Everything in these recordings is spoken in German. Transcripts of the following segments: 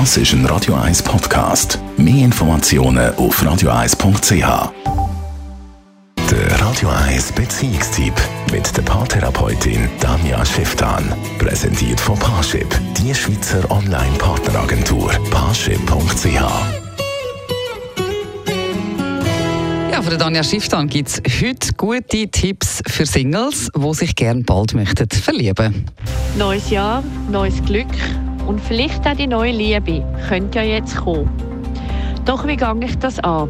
Das ist ein Radio 1 Podcast. Mehr Informationen auf radio1.ch. Der Radio 1 Beziehungstyp mit der Paartherapeutin Danja Schifftan. Präsentiert von Paarship, die Schweizer Online-Partneragentur. Paarship.ch. Ja, von der Danja Schifftan gibt es heute gute Tipps für Singles, die sich gerne bald möchten verlieben Neues Jahr, neues Glück und vielleicht auch die neue Liebe könnte ja jetzt kommen. Doch wie gehe ich das an?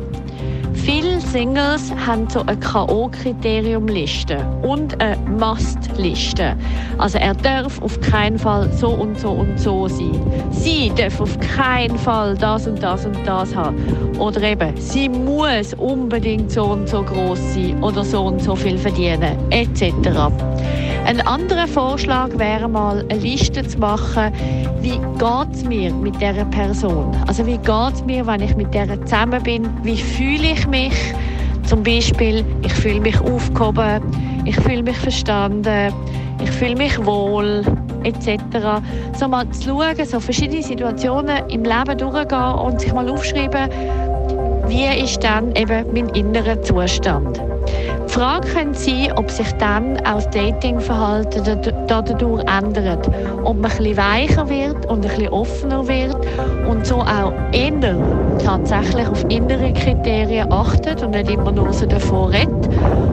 Viele Singles haben so eine K.O.-Kriterium-Liste und eine Must-Liste. Also er darf auf keinen Fall so und so und so sein. Sie darf auf keinen Fall das und das und das haben. Oder eben, sie muss unbedingt so und so groß sein oder so und so viel verdienen, etc. Ein anderer Vorschlag wäre mal, eine Liste zu machen, wie geht es mir mit dieser Person? Also wie geht es mir, wenn ich mit der zusammen bin? Wie fühle ich mich? Zum Beispiel, ich fühle mich aufgehoben, ich fühle mich verstanden, ich fühle mich wohl, etc. So mal zu schauen, so verschiedene Situationen im Leben durchgehen und sich mal aufschreiben, wie ist dann eben mein innerer Zustand. Die Frage könnte sein, ob sich dann auch das Datingverhalten dadurch ändert. Ob man bisschen weicher wird und bisschen offener wird und so auch eher tatsächlich auf innere Kriterien achtet und nicht immer nur so davor redet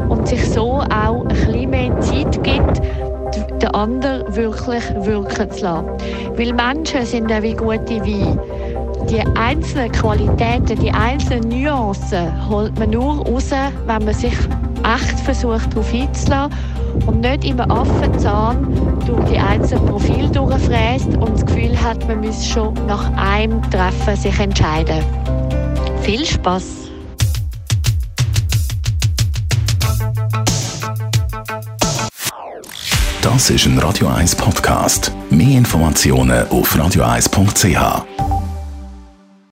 und sich so auch bisschen mehr Zeit gibt, den anderen wirklich wirken zu lassen. Weil Menschen sind ja wie gute Weine die einzelnen Qualitäten, die einzelnen Nuancen holt man nur raus, wenn man sich echt versucht, darauf einzulassen und nicht immer Affenzahn durch die einzelnen Profile durchfräst und das Gefühl hat, man müsse schon nach einem Treffen sich entscheiden. Viel Spaß! Das ist ein Radio 1 Podcast. Mehr Informationen auf radio1.ch.